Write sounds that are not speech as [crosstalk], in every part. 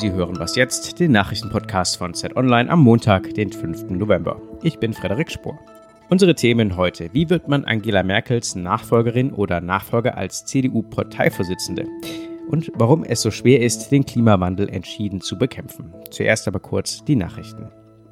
Sie hören was jetzt, den Nachrichtenpodcast von Z Online am Montag, den 5. November. Ich bin Frederik Spohr. Unsere Themen heute. Wie wird man Angela Merkels Nachfolgerin oder Nachfolger als CDU-Parteivorsitzende? Und warum es so schwer ist, den Klimawandel entschieden zu bekämpfen. Zuerst aber kurz die Nachrichten.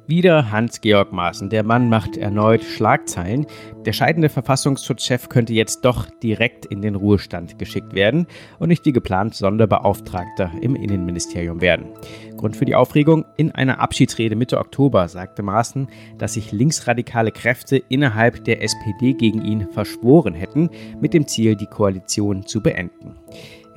Wieder Hans-Georg Maaßen. Der Mann macht erneut Schlagzeilen. Der scheidende Verfassungsschutzchef könnte jetzt doch direkt in den Ruhestand geschickt werden und nicht wie geplant Sonderbeauftragter im Innenministerium werden. Grund für die Aufregung? In einer Abschiedsrede Mitte Oktober sagte Maaßen, dass sich linksradikale Kräfte innerhalb der SPD gegen ihn verschworen hätten, mit dem Ziel, die Koalition zu beenden.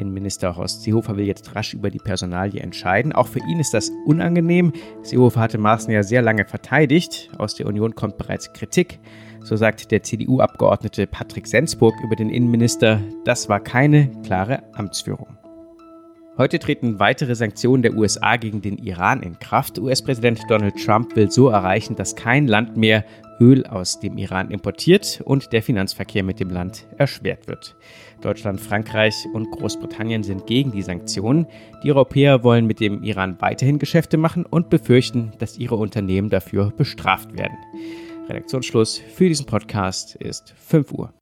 Innenminister Horst Seehofer will jetzt rasch über die Personalie entscheiden. Auch für ihn ist das unangenehm. Seehofer hatte Maaßen ja sehr lange verteidigt. Aus der Union kommt bereits Kritik. So sagt der CDU-Abgeordnete Patrick Sensburg über den Innenminister, das war keine klare Amtsführung. Heute treten weitere Sanktionen der USA gegen den Iran in Kraft. US-Präsident Donald Trump will so erreichen, dass kein Land mehr Öl aus dem Iran importiert und der Finanzverkehr mit dem Land erschwert wird. Deutschland, Frankreich und Großbritannien sind gegen die Sanktionen. Die Europäer wollen mit dem Iran weiterhin Geschäfte machen und befürchten, dass ihre Unternehmen dafür bestraft werden. Redaktionsschluss für diesen Podcast ist 5 Uhr.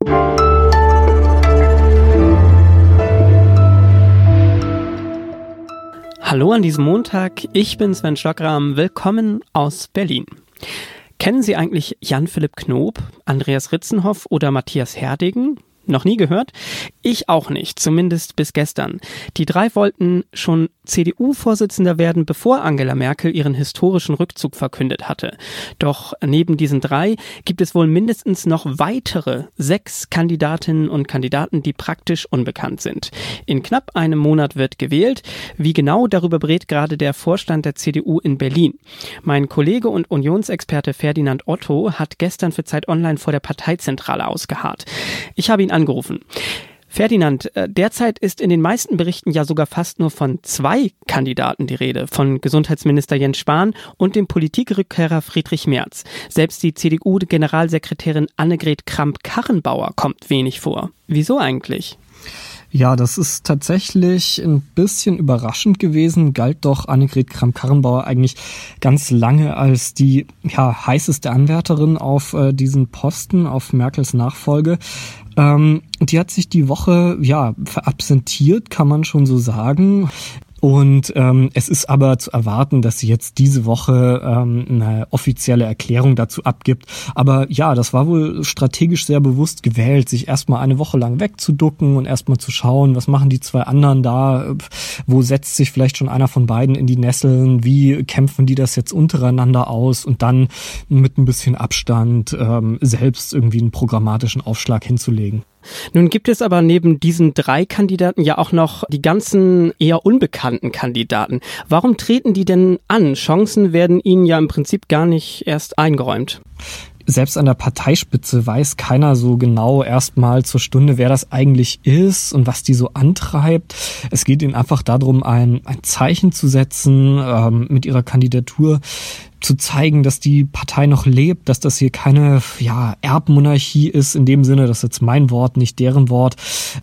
Hallo an diesem Montag, ich bin Sven Stockram, willkommen aus Berlin. Kennen Sie eigentlich Jan-Philipp Knob, Andreas Ritzenhoff oder Matthias Herdegen? Noch nie gehört? Ich auch nicht, zumindest bis gestern. Die drei wollten schon CDU-Vorsitzender werden, bevor Angela Merkel ihren historischen Rückzug verkündet hatte. Doch neben diesen drei gibt es wohl mindestens noch weitere sechs Kandidatinnen und Kandidaten, die praktisch unbekannt sind. In knapp einem Monat wird gewählt. Wie genau darüber berät gerade der Vorstand der CDU in Berlin. Mein Kollege und Unionsexperte Ferdinand Otto hat gestern für Zeit Online vor der Parteizentrale ausgeharrt. Ich habe ihn angerufen. Ferdinand, äh, derzeit ist in den meisten Berichten ja sogar fast nur von zwei Kandidaten die Rede, von Gesundheitsminister Jens Spahn und dem Politikrückkehrer Friedrich Merz. Selbst die CDU-Generalsekretärin Annegret Kramp-Karrenbauer kommt wenig vor. Wieso eigentlich? Ja, das ist tatsächlich ein bisschen überraschend gewesen, galt doch Annegret Kramp-Karrenbauer eigentlich ganz lange als die ja, heißeste Anwärterin auf äh, diesen Posten, auf Merkels Nachfolge. Ähm, die hat sich die Woche ja verabsentiert, kann man schon so sagen. Und ähm, es ist aber zu erwarten, dass sie jetzt diese Woche ähm, eine offizielle Erklärung dazu abgibt. Aber ja, das war wohl strategisch sehr bewusst gewählt, sich erstmal eine Woche lang wegzuducken und erstmal zu schauen, was machen die zwei anderen da, wo setzt sich vielleicht schon einer von beiden in die Nesseln, wie kämpfen die das jetzt untereinander aus und dann mit ein bisschen Abstand ähm, selbst irgendwie einen programmatischen Aufschlag hinzulegen. Nun gibt es aber neben diesen drei Kandidaten ja auch noch die ganzen eher unbekannten Kandidaten. Warum treten die denn an? Chancen werden ihnen ja im Prinzip gar nicht erst eingeräumt selbst an der Parteispitze weiß keiner so genau erstmal zur Stunde, wer das eigentlich ist und was die so antreibt. Es geht ihnen einfach darum, ein, ein Zeichen zu setzen ähm, mit ihrer Kandidatur zu zeigen, dass die Partei noch lebt, dass das hier keine ja, Erbmonarchie ist, in dem Sinne, das ist jetzt mein Wort, nicht deren Wort.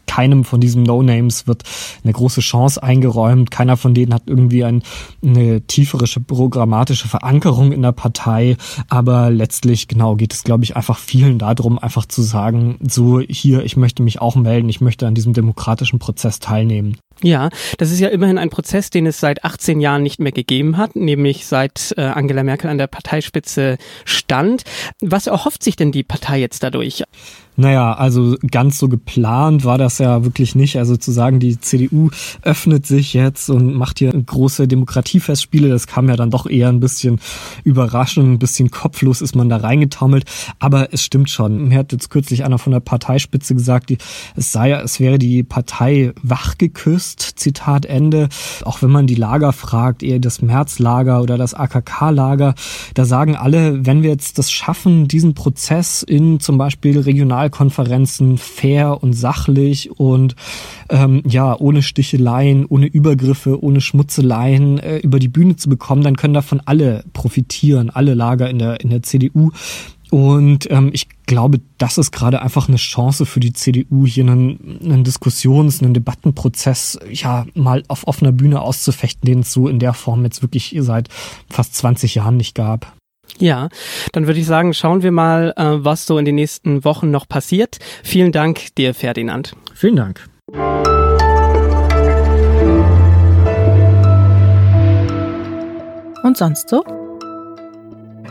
Keinem von diesen No-Names wird eine große Chance eingeräumt. Keiner von denen hat irgendwie ein, eine tiefere programmatische Verankerung in der Partei. Aber letztlich, genau, geht es, glaube ich, einfach vielen darum, einfach zu sagen, so hier, ich möchte mich auch melden, ich möchte an diesem demokratischen Prozess teilnehmen. Ja, das ist ja immerhin ein Prozess, den es seit 18 Jahren nicht mehr gegeben hat, nämlich seit äh, Angela Merkel an der Parteispitze stand. Was erhofft sich denn die Partei jetzt dadurch? Naja, also ganz so geplant war das ja wirklich nicht. Also zu sagen, die CDU öffnet sich jetzt und macht hier große Demokratiefestspiele, das kam ja dann doch eher ein bisschen überraschend, ein bisschen kopflos ist man da reingetaumelt. Aber es stimmt schon. Mir hat jetzt kürzlich einer von der Parteispitze gesagt, die, es sei, es wäre die Partei wachgeküsst, Zitat Ende. Auch wenn man die Lager fragt, eher das Märzlager oder das AKK-Lager, da sagen alle, wenn wir jetzt das schaffen, diesen Prozess in zum Beispiel regional Regionalkonferenzen fair und sachlich und ähm, ja, ohne Sticheleien, ohne Übergriffe, ohne Schmutzeleien äh, über die Bühne zu bekommen, dann können davon alle profitieren, alle Lager in der, in der CDU. Und ähm, ich glaube, das ist gerade einfach eine Chance für die CDU, hier einen, einen Diskussions-, einen Debattenprozess ja mal auf offener Bühne auszufechten, den es so in der Form jetzt wirklich seit fast 20 Jahren nicht gab. Ja, dann würde ich sagen, schauen wir mal, äh, was so in den nächsten Wochen noch passiert. Vielen Dank dir, Ferdinand. Vielen Dank. Und sonst so?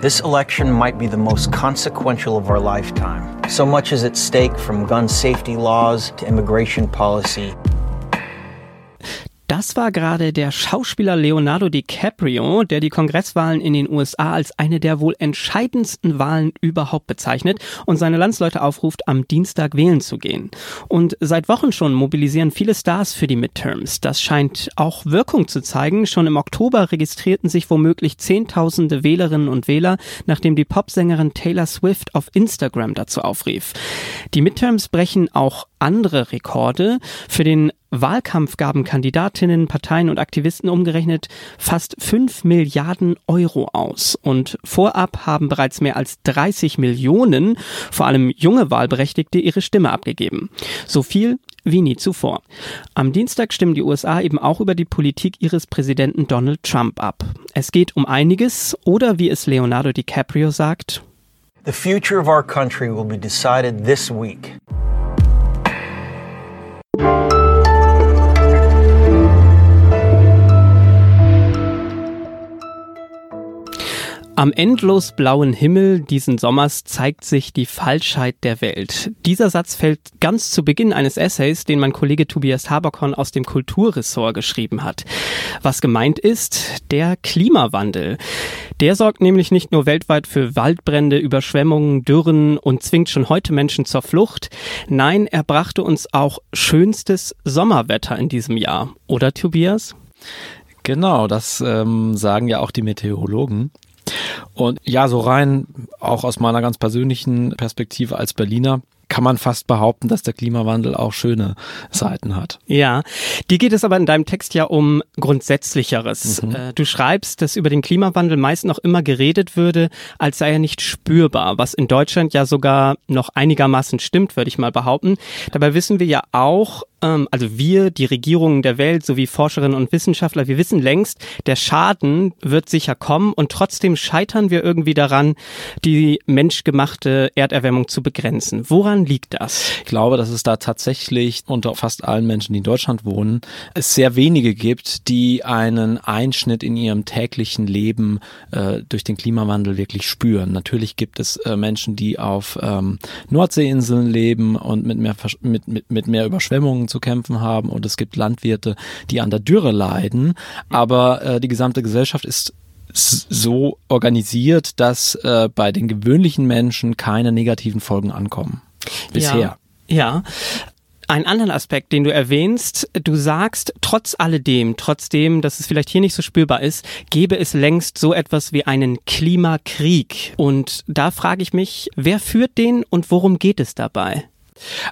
This election might be the most consequential of our lifetime. So much is at stake from gun safety laws to immigration policy. Das war gerade der Schauspieler Leonardo DiCaprio, der die Kongresswahlen in den USA als eine der wohl entscheidendsten Wahlen überhaupt bezeichnet und seine Landsleute aufruft, am Dienstag wählen zu gehen. Und seit Wochen schon mobilisieren viele Stars für die Midterms. Das scheint auch Wirkung zu zeigen. Schon im Oktober registrierten sich womöglich Zehntausende Wählerinnen und Wähler, nachdem die Popsängerin Taylor Swift auf Instagram dazu aufrief. Die Midterms brechen auch andere Rekorde. Für den Wahlkampf gaben Kandidatinnen, Parteien und Aktivisten umgerechnet fast 5 Milliarden Euro aus. Und vorab haben bereits mehr als 30 Millionen, vor allem junge Wahlberechtigte, ihre Stimme abgegeben. So viel wie nie zuvor. Am Dienstag stimmen die USA eben auch über die Politik ihres Präsidenten Donald Trump ab. Es geht um einiges oder wie es Leonardo DiCaprio sagt, The future of our country will be decided this week. Am endlos blauen Himmel diesen Sommers zeigt sich die Falschheit der Welt. Dieser Satz fällt ganz zu Beginn eines Essays, den mein Kollege Tobias Haberkorn aus dem Kulturressort geschrieben hat. Was gemeint ist, der Klimawandel. Der sorgt nämlich nicht nur weltweit für Waldbrände, Überschwemmungen, Dürren und zwingt schon heute Menschen zur Flucht. Nein, er brachte uns auch schönstes Sommerwetter in diesem Jahr. Oder Tobias? Genau, das ähm, sagen ja auch die Meteorologen. Und ja, so rein auch aus meiner ganz persönlichen Perspektive als Berliner kann man fast behaupten, dass der Klimawandel auch schöne Seiten hat. Ja, die geht es aber in deinem Text ja um Grundsätzlicheres. Mhm. Äh, du schreibst, dass über den Klimawandel meist noch immer geredet würde, als sei er nicht spürbar, was in Deutschland ja sogar noch einigermaßen stimmt, würde ich mal behaupten. Dabei wissen wir ja auch, also wir, die Regierungen der Welt sowie Forscherinnen und Wissenschaftler, wir wissen längst, der Schaden wird sicher kommen und trotzdem scheitern wir irgendwie daran, die menschgemachte Erderwärmung zu begrenzen. Woran liegt das? Ich glaube, dass es da tatsächlich unter fast allen Menschen, die in Deutschland wohnen, es sehr wenige gibt, die einen Einschnitt in ihrem täglichen Leben äh, durch den Klimawandel wirklich spüren. Natürlich gibt es äh, Menschen, die auf ähm, Nordseeinseln leben und mit mehr, mit, mit, mit mehr Überschwemmungen Versorgung zu kämpfen haben und es gibt Landwirte, die an der Dürre leiden. Aber äh, die gesamte Gesellschaft ist so organisiert, dass äh, bei den gewöhnlichen Menschen keine negativen Folgen ankommen. Bisher. Ja. ja. Ein anderen Aspekt, den du erwähnst, du sagst, trotz alledem, trotzdem, dass es vielleicht hier nicht so spürbar ist, gäbe es längst so etwas wie einen Klimakrieg. Und da frage ich mich, wer führt den und worum geht es dabei?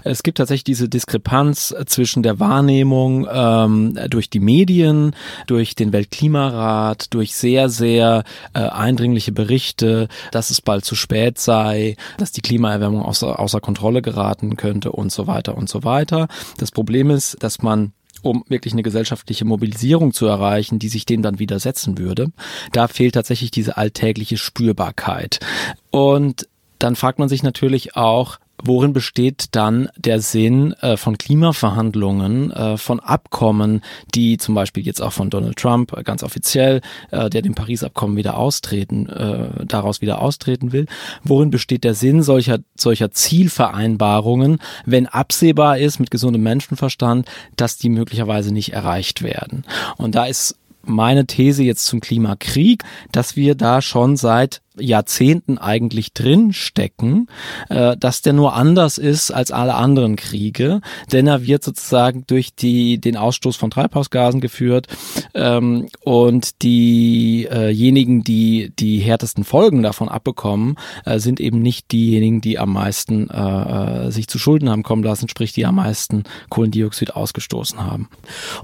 Es gibt tatsächlich diese Diskrepanz zwischen der Wahrnehmung ähm, durch die Medien, durch den Weltklimarat, durch sehr, sehr äh, eindringliche Berichte, dass es bald zu spät sei, dass die Klimaerwärmung außer, außer Kontrolle geraten könnte und so weiter und so weiter. Das Problem ist, dass man um wirklich eine gesellschaftliche Mobilisierung zu erreichen, die sich dem dann widersetzen würde. Da fehlt tatsächlich diese alltägliche Spürbarkeit. Und dann fragt man sich natürlich auch, worin besteht dann der Sinn äh, von Klimaverhandlungen, äh, von Abkommen, die zum Beispiel jetzt auch von Donald Trump äh, ganz offiziell, äh, der dem Paris-Abkommen wieder austreten, äh, daraus wieder austreten will. Worin besteht der Sinn solcher, solcher Zielvereinbarungen, wenn absehbar ist mit gesundem Menschenverstand, dass die möglicherweise nicht erreicht werden? Und da ist meine These jetzt zum Klimakrieg, dass wir da schon seit Jahrzehnten eigentlich drin stecken, äh, dass der nur anders ist als alle anderen Kriege, denn er wird sozusagen durch die den Ausstoß von Treibhausgasen geführt ähm, und diejenigen, äh die die härtesten Folgen davon abbekommen, äh, sind eben nicht diejenigen, die am meisten äh, äh, sich zu Schulden haben kommen lassen, sprich die am meisten Kohlendioxid ausgestoßen haben.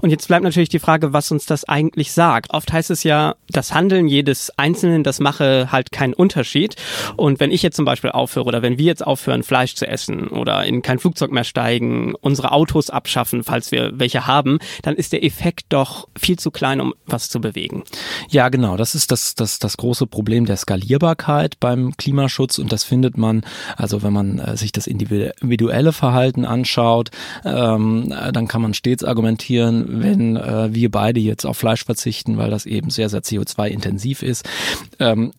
Und jetzt bleibt natürlich die Frage, was uns das eigentlich sagt. Oft heißt es ja, das Handeln jedes Einzelnen, das mache halt keinen Unterschied. Und wenn ich jetzt zum Beispiel aufhöre oder wenn wir jetzt aufhören, Fleisch zu essen oder in kein Flugzeug mehr steigen, unsere Autos abschaffen, falls wir welche haben, dann ist der Effekt doch viel zu klein, um was zu bewegen. Ja, genau. Das ist das, das, das große Problem der Skalierbarkeit beim Klimaschutz. Und das findet man, also wenn man äh, sich das individuelle Verhalten anschaut, ähm, dann kann man stets argumentieren, wenn äh, wir beide jetzt auf Fleisch verzichten, weil das eben sehr, sehr CO2-intensiv ist, ähm,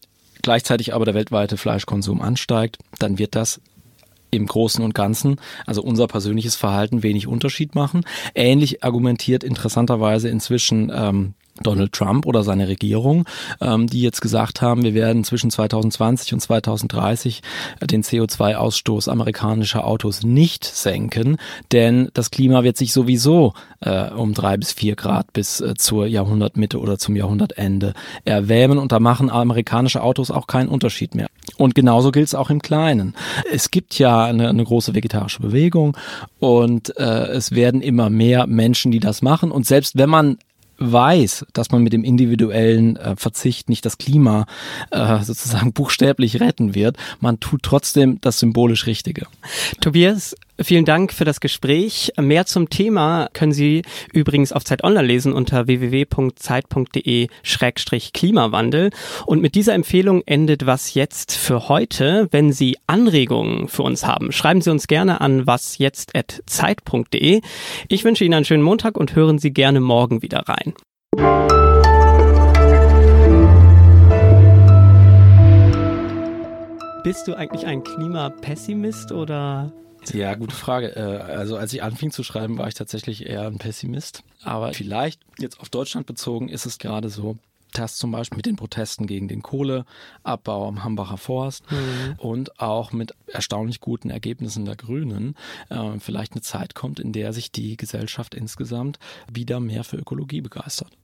gleichzeitig aber der weltweite Fleischkonsum ansteigt, dann wird das im Großen und Ganzen, also unser persönliches Verhalten, wenig Unterschied machen. Ähnlich argumentiert interessanterweise inzwischen ähm, Donald Trump oder seine Regierung, ähm, die jetzt gesagt haben, wir werden zwischen 2020 und 2030 den CO2-Ausstoß amerikanischer Autos nicht senken, denn das Klima wird sich sowieso äh, um drei bis vier Grad bis äh, zur Jahrhundertmitte oder zum Jahrhundertende erwärmen und da machen amerikanische Autos auch keinen Unterschied mehr. Und genauso gilt es auch im Kleinen. Es gibt ja eine, eine große vegetarische Bewegung und äh, es werden immer mehr Menschen, die das machen. Und selbst wenn man weiß, dass man mit dem individuellen äh, Verzicht nicht das Klima äh, sozusagen [laughs] buchstäblich retten wird, man tut trotzdem das symbolisch Richtige. Tobias, Vielen Dank für das Gespräch. Mehr zum Thema können Sie übrigens auf Zeit Online lesen unter www.zeit.de-klimawandel. Und mit dieser Empfehlung endet was jetzt für heute. Wenn Sie Anregungen für uns haben, schreiben Sie uns gerne an wasjetzt.zeit.de. Ich wünsche Ihnen einen schönen Montag und hören Sie gerne morgen wieder rein. Bist du eigentlich ein Klimapessimist oder ja, gute Frage. Äh, also als ich anfing zu schreiben, war ich tatsächlich eher ein Pessimist. Aber vielleicht jetzt auf Deutschland bezogen ist es gerade so, dass zum Beispiel mit den Protesten gegen den Kohleabbau am Hambacher Forst mhm. und auch mit erstaunlich guten Ergebnissen der Grünen äh, vielleicht eine Zeit kommt, in der sich die Gesellschaft insgesamt wieder mehr für Ökologie begeistert.